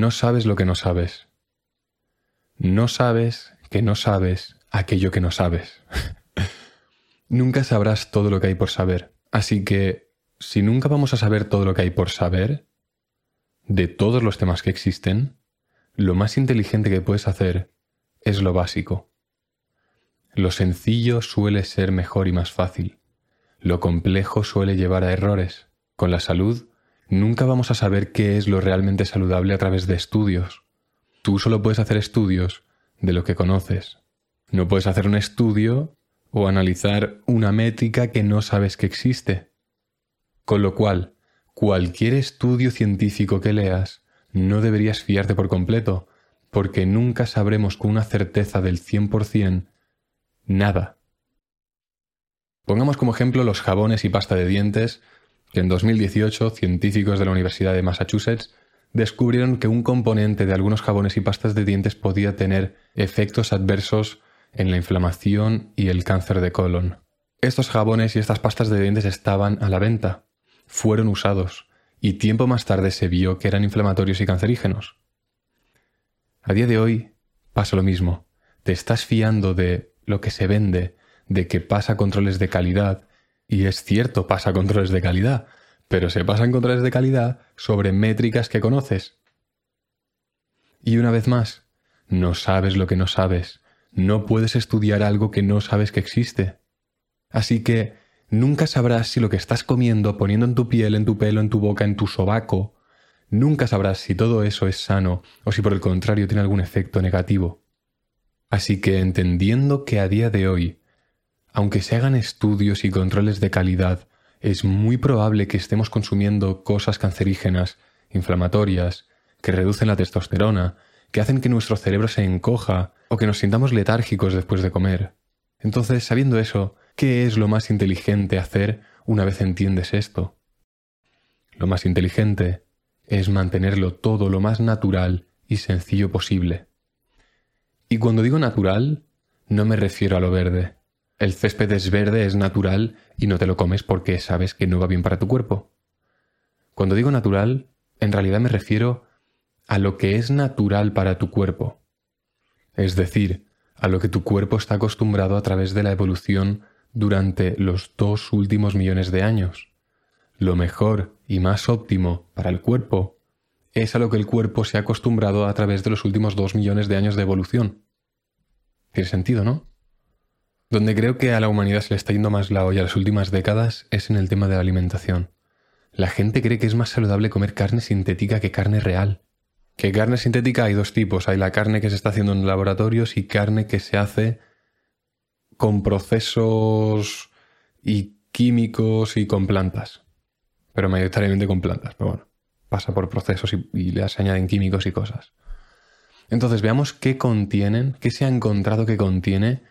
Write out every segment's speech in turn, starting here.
no sabes lo que no sabes. No sabes que no sabes aquello que no sabes. nunca sabrás todo lo que hay por saber. Así que, si nunca vamos a saber todo lo que hay por saber, de todos los temas que existen, lo más inteligente que puedes hacer es lo básico. Lo sencillo suele ser mejor y más fácil. Lo complejo suele llevar a errores. Con la salud, nunca vamos a saber qué es lo realmente saludable a través de estudios. Tú solo puedes hacer estudios de lo que conoces. No puedes hacer un estudio o analizar una métrica que no sabes que existe. Con lo cual, cualquier estudio científico que leas, no deberías fiarte por completo, porque nunca sabremos con una certeza del 100% nada. Pongamos como ejemplo los jabones y pasta de dientes, que en 2018 científicos de la Universidad de Massachusetts descubrieron que un componente de algunos jabones y pastas de dientes podía tener efectos adversos en la inflamación y el cáncer de colon. Estos jabones y estas pastas de dientes estaban a la venta, fueron usados, y tiempo más tarde se vio que eran inflamatorios y cancerígenos. A día de hoy pasa lo mismo. Te estás fiando de lo que se vende, de que pasa controles de calidad, y es cierto, pasa controles de calidad, pero se pasan controles de calidad sobre métricas que conoces. Y una vez más, no sabes lo que no sabes, no puedes estudiar algo que no sabes que existe. Así que nunca sabrás si lo que estás comiendo, poniendo en tu piel, en tu pelo, en tu boca, en tu sobaco, nunca sabrás si todo eso es sano o si por el contrario tiene algún efecto negativo. Así que entendiendo que a día de hoy, aunque se hagan estudios y controles de calidad es muy probable que estemos consumiendo cosas cancerígenas, inflamatorias, que reducen la testosterona, que hacen que nuestro cerebro se encoja o que nos sintamos letárgicos después de comer. Entonces, sabiendo eso, ¿qué es lo más inteligente hacer una vez entiendes esto? Lo más inteligente es mantenerlo todo lo más natural y sencillo posible. Y cuando digo natural, no me refiero a lo verde. El césped es verde, es natural y no te lo comes porque sabes que no va bien para tu cuerpo. Cuando digo natural, en realidad me refiero a lo que es natural para tu cuerpo. Es decir, a lo que tu cuerpo está acostumbrado a través de la evolución durante los dos últimos millones de años. Lo mejor y más óptimo para el cuerpo es a lo que el cuerpo se ha acostumbrado a través de los últimos dos millones de años de evolución. Tiene sentido, ¿no? Donde creo que a la humanidad se le está yendo más la olla las últimas décadas es en el tema de la alimentación. La gente cree que es más saludable comer carne sintética que carne real. Que carne sintética hay dos tipos. Hay la carne que se está haciendo en laboratorios y carne que se hace con procesos y químicos y con plantas. Pero mayoritariamente con plantas. Pero bueno, pasa por procesos y, y añaden químicos y cosas. Entonces veamos qué contienen, qué se ha encontrado que contiene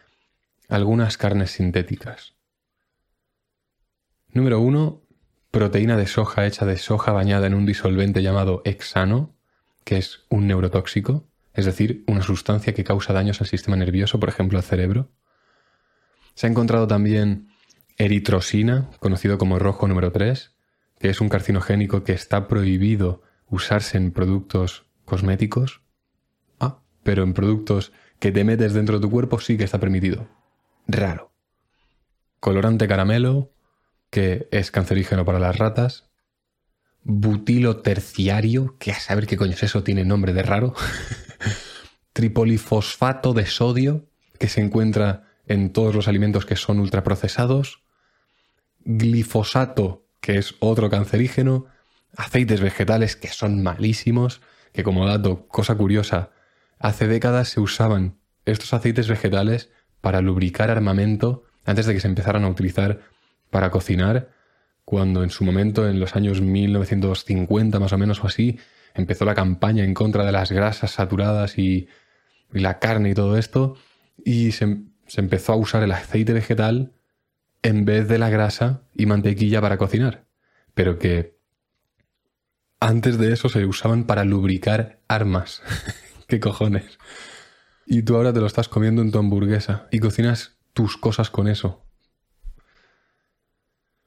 algunas carnes sintéticas. Número 1. Proteína de soja hecha de soja bañada en un disolvente llamado hexano, que es un neurotóxico, es decir, una sustancia que causa daños al sistema nervioso, por ejemplo al cerebro. Se ha encontrado también eritrosina, conocido como rojo número 3, que es un carcinogénico que está prohibido usarse en productos cosméticos. Ah, pero en productos que te metes dentro de tu cuerpo sí que está permitido raro. Colorante caramelo, que es cancerígeno para las ratas. Butilo terciario, que a saber qué coño es eso, tiene nombre de raro. Tripolifosfato de sodio, que se encuentra en todos los alimentos que son ultraprocesados. Glifosato, que es otro cancerígeno. Aceites vegetales, que son malísimos, que como dato, cosa curiosa, hace décadas se usaban estos aceites vegetales para lubricar armamento antes de que se empezaran a utilizar para cocinar, cuando en su momento, en los años 1950 más o menos o así, empezó la campaña en contra de las grasas saturadas y, la carne y todo esto, y se empezó a usar el aceite vegetal en vez de la grasa y mantequilla para cocinar. Pero que antes de eso se usaban para lubricar armas. ¿Qué cojones? Y tú ahora te lo estás comiendo en tu hamburguesa y cocinas tus cosas con eso.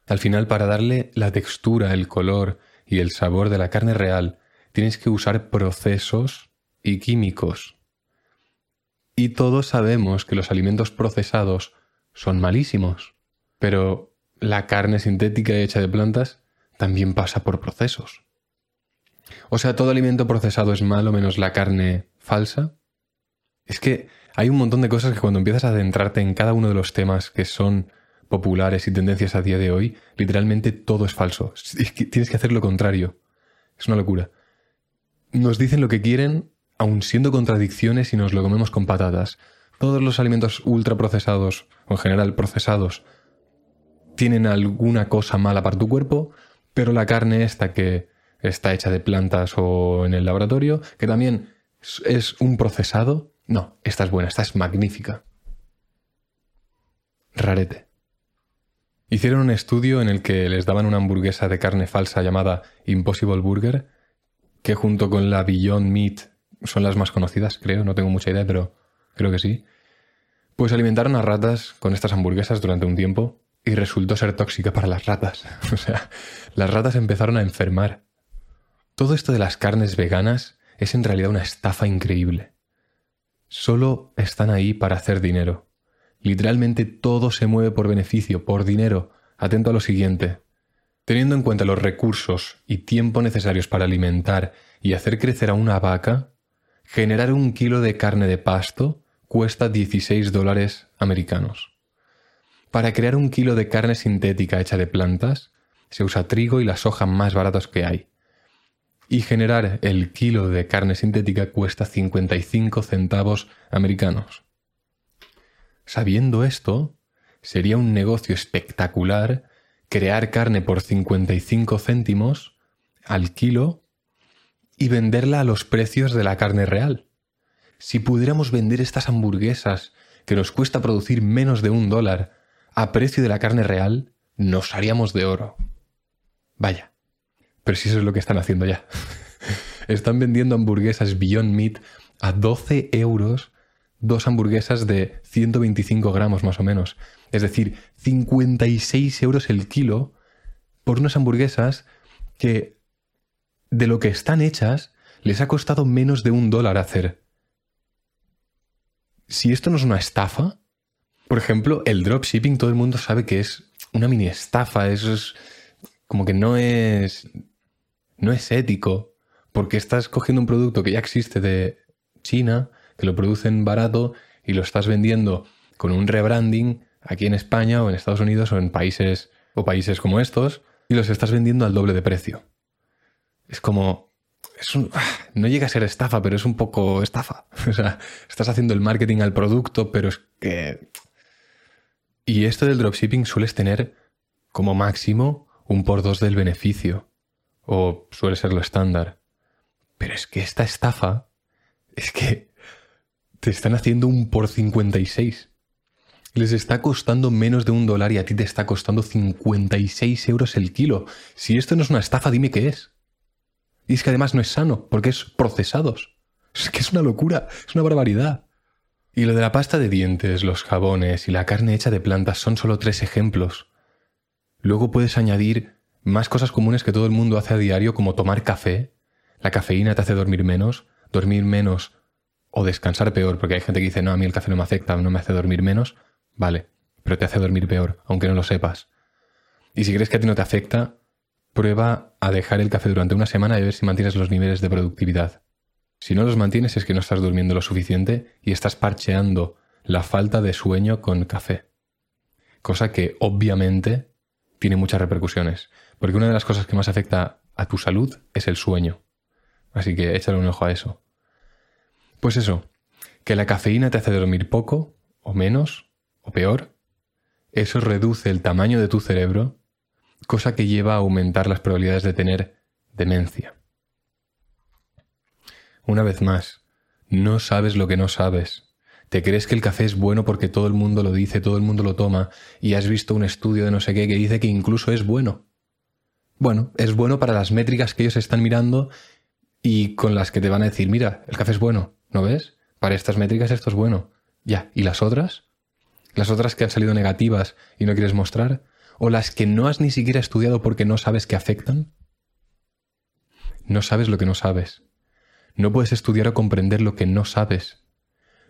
Al final, para darle la textura, el color y el sabor de la carne real, tienes que usar procesos y químicos. Y todos sabemos que los alimentos procesados son malísimos, pero la carne sintética hecha de plantas también pasa por procesos. O sea, todo alimento procesado es malo menos la carne falsa. Es que hay un montón de cosas que cuando empiezas a adentrarte en cada uno de los temas que son populares y tendencias a día de hoy, literalmente todo es falso. tienes que hacer lo contrario. Es una locura. Nos dicen lo que quieren, aun siendo contradicciones y nos lo comemos con patatas. Todos los alimentos ultraprocesados, o en general procesados, tienen alguna cosa mala para tu cuerpo, pero la carne esta que está hecha de plantas o en el laboratorio, que también es un procesado, no, esta es buena, esta es magnífica. Rarete. Hicieron un estudio en el que les daban una hamburguesa de carne falsa llamada Impossible Burger, que junto con la Beyond Meat son las más conocidas, creo, no tengo mucha idea, pero creo que sí. Pues alimentaron a ratas con estas hamburguesas durante un tiempo y resultó ser tóxica para las ratas. o sea, las ratas empezaron a enfermar. Todo esto de las carnes veganas es en realidad una estafa increíble. Solo están ahí para hacer dinero. Literalmente todo se mueve por beneficio, por dinero. Atento a lo siguiente. Teniendo en cuenta los recursos y tiempo necesarios para alimentar y hacer crecer a una vaca, generar un kilo de carne de pasto cuesta 16 dólares americanos. Para crear un kilo de carne sintética hecha de plantas, se usa trigo y la soja más baratos que hay. Y generar el kilo de carne sintética cuesta 55 centavos americanos. Sabiendo esto, sería un negocio espectacular crear carne por 55 céntimos al kilo y venderla a los precios de la carne real. Si pudiéramos vender estas hamburguesas que nos cuesta producir menos de un dólar a precio de la carne real, nos haríamos de oro. Vaya. Pero si eso es lo que están haciendo ya. están vendiendo hamburguesas Beyond Meat a 12 euros dos hamburguesas de 125 gramos más o menos. Es decir, 56 euros el kilo por unas hamburguesas que de lo que están hechas les ha costado menos de un dólar hacer. Si esto no es una estafa, por ejemplo, el dropshipping todo el mundo sabe que es una mini estafa, eso es como que no es no es ético, porque estás cogiendo un producto que ya existe de China que lo producen barato y lo estás vendiendo con un rebranding aquí en España o en Estados Unidos o en países o países como estos y los estás vendiendo al doble de precio. Es como no llega a ser estafa, pero es un poco estafa. O sea, estás haciendo el marketing al producto, pero es que y esto del dropshipping sueles tener como máximo un por dos del beneficio o suele ser lo estándar. Pero es que esta estafa es que te están haciendo un por 56. Les está costando menos de un dólar y a ti te está costando 56 euros el kilo. Si esto no es una estafa, dime qué es. Y es que además no es sano, porque es procesados. Es que es una locura, es una barbaridad. Y lo de la pasta de dientes, los jabones y la carne hecha de plantas son solo tres ejemplos. Luego puedes añadir más cosas comunes que todo el mundo hace a diario, como tomar café. La cafeína te hace dormir menos, dormir menos o descansar peor, porque hay gente que dice, no, a mí el café no me afecta, no me hace dormir menos, vale, pero te hace dormir peor, aunque no lo sepas. Y si crees que a ti no te afecta, prueba a dejar el café durante una semana y ver si mantienes los niveles de productividad. Si no los mantienes es que no estás durmiendo lo suficiente y estás parcheando la falta de sueño con café. Cosa que obviamente tiene muchas repercusiones, porque una de las cosas que más afecta a tu salud es el sueño. Así que échale un ojo a eso. Pues eso, que la cafeína te hace dormir poco, o menos, o peor. Eso reduce el tamaño de tu cerebro, cosa que lleva a aumentar las probabilidades de tener demencia. Una vez más, no sabes lo que no sabes. Te crees que el café es bueno porque todo el mundo lo dice, todo el mundo lo toma, y has visto un estudio de no sé qué que dice que incluso es bueno. Bueno, es bueno para las métricas que ellos están mirando y con las que te van a decir, mira, el café es bueno. ¿No ves? Para estas métricas esto es bueno. Ya, ¿y las otras? ¿Las otras que han salido negativas y no quieres mostrar? ¿O las que no has ni siquiera estudiado porque no sabes que afectan? no sabes lo que no sabes. No puedes estudiar o comprender lo que no sabes.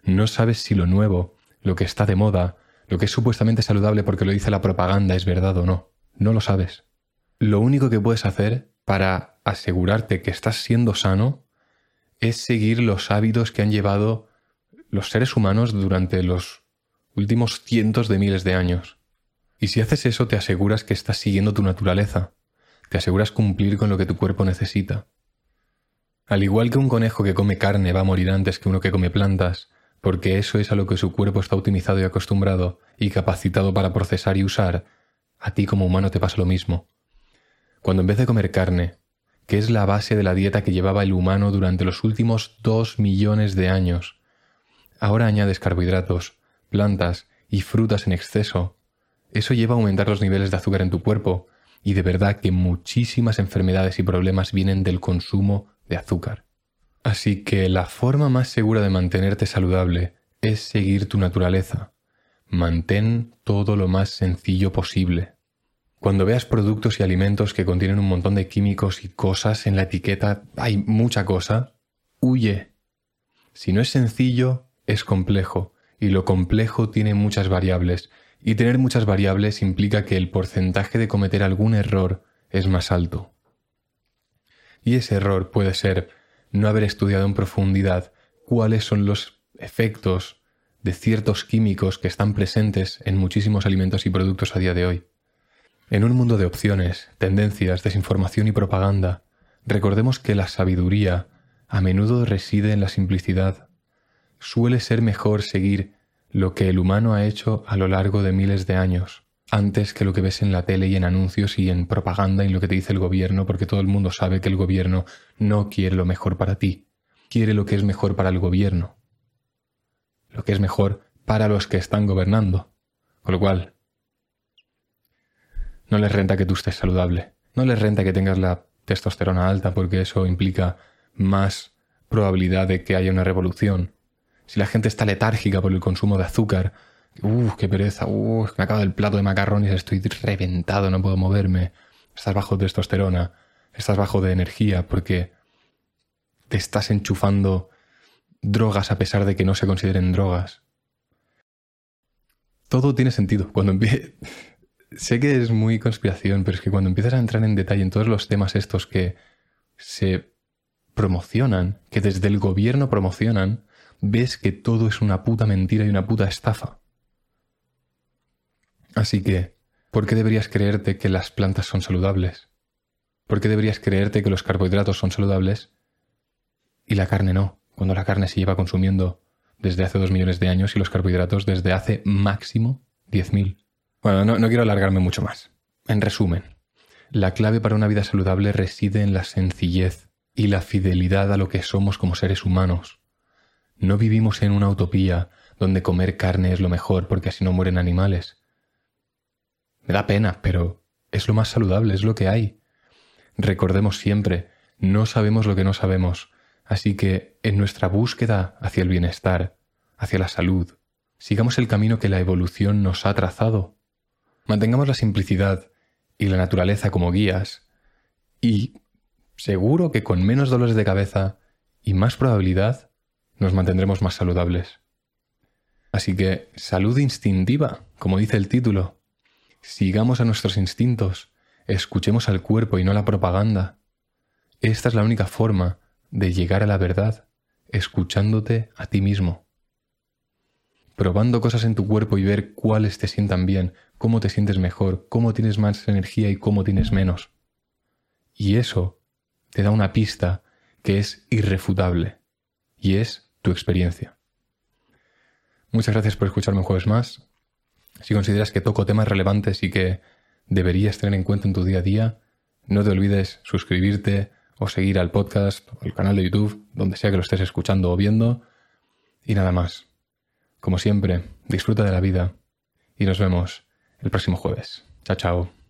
No sabes si lo nuevo, lo que está de moda, lo que es supuestamente saludable porque lo dice la propaganda es verdad o no. No lo sabes. Lo único que puedes hacer para asegurarte que estás siendo sano es seguir los hábitos que han llevado los seres humanos durante los últimos cientos de miles de años. Y si haces eso te aseguras que estás siguiendo tu naturaleza, te aseguras cumplir con lo que tu cuerpo necesita. Al igual que un conejo que come carne va a morir antes que uno que come plantas, porque eso es a lo que su cuerpo está optimizado y acostumbrado y capacitado para procesar y usar, a ti como humano te pasa lo mismo. Cuando en vez de comer carne, que es la base de la dieta que llevaba el humano durante los últimos dos millones de años, ahora añades carbohidratos, plantas y frutas en exceso, eso lleva a aumentar los niveles de azúcar en tu cuerpo, y de verdad que muchísimas enfermedades y problemas vienen del consumo de azúcar. Así que la forma más segura de mantenerte saludable es seguir tu naturaleza. Mantén todo lo más sencillo posible. Cuando veas productos y alimentos que contienen un montón de químicos y cosas en la etiqueta, hay mucha cosa, huye. Si no es sencillo, es complejo, y lo complejo tiene muchas variables, y tener muchas variables implica que el porcentaje de cometer algún error es más alto. Y ese error puede ser no haber estudiado en profundidad cuáles son los efectos de ciertos químicos que están presentes en muchísimos alimentos y productos a día de hoy. En un mundo de opciones, tendencias, desinformación y propaganda, recordemos que la sabiduría a menudo reside en la simplicidad. Suele ser mejor seguir lo que el humano ha hecho a lo largo de miles de años, antes que lo que ves en la tele y en anuncios y en propaganda y lo que te dice el gobierno, porque todo el mundo sabe que el gobierno no quiere lo mejor para ti, quiere lo que es mejor para el gobierno, lo que es mejor para los que están gobernando. Con lo cual, no les renta que tú estés saludable, no les renta que tengas la testosterona alta, porque eso implica más probabilidad de que haya una revolución. Si la gente está letárgica por el consumo de azúcar, Uf, qué pereza. Uf, me acaba el plato de macarrones, estoy reventado, no puedo moverme. Estás bajo de testosterona, estás bajo de energía porque te estás enchufando drogas a pesar de que no se consideren drogas. Todo tiene sentido. Cuando sé que es muy conspiración, pero es que cuando empiezas a entrar en detalle en todos los temas estos que se promocionan, que desde el gobierno promocionan, ves que todo es una puta mentira y una puta estafa. Así que, ¿por qué deberías creerte que las plantas son saludables? ¿Por qué deberías creerte que los carbohidratos son saludables y la carne no, cuando la carne se lleva consumiendo desde hace dos millones de años y los carbohidratos desde hace máximo diez mil? Bueno, no, no quiero alargarme mucho más. En resumen, la clave para una vida saludable reside en la sencillez y la fidelidad a lo que somos como seres humanos. No vivimos en una utopía donde comer carne es lo mejor porque así no mueren animales. Me da pena, pero es lo más saludable, es lo que hay. Recordemos siempre, no sabemos lo que no sabemos, así que en nuestra búsqueda hacia el bienestar, hacia la salud, sigamos el camino que la evolución nos ha trazado. Mantengamos la simplicidad y la naturaleza como guías y seguro que con menos dolores de cabeza y más probabilidad nos mantendremos más saludables. Así que salud instintiva, como dice el título, Sigamos a nuestros instintos, escuchemos al cuerpo y no la propaganda. Esta es la única forma de llegar a la verdad, escuchándote a ti mismo. Probando cosas en tu cuerpo y ver cuáles te sientan bien, cómo te sientes mejor, cómo tienes más energía y cómo tienes menos. Y eso te da una pista que es irrefutable, y es tu experiencia. Muchas gracias por escucharme un jueves más. Si consideras que toco temas relevantes y que deberías tener en cuenta en tu día a día, no te olvides suscribirte o seguir al podcast o al canal de YouTube, donde sea que lo estés escuchando o viendo. Y nada más. Como siempre, disfruta de la vida y nos vemos el próximo jueves. Chao, chao.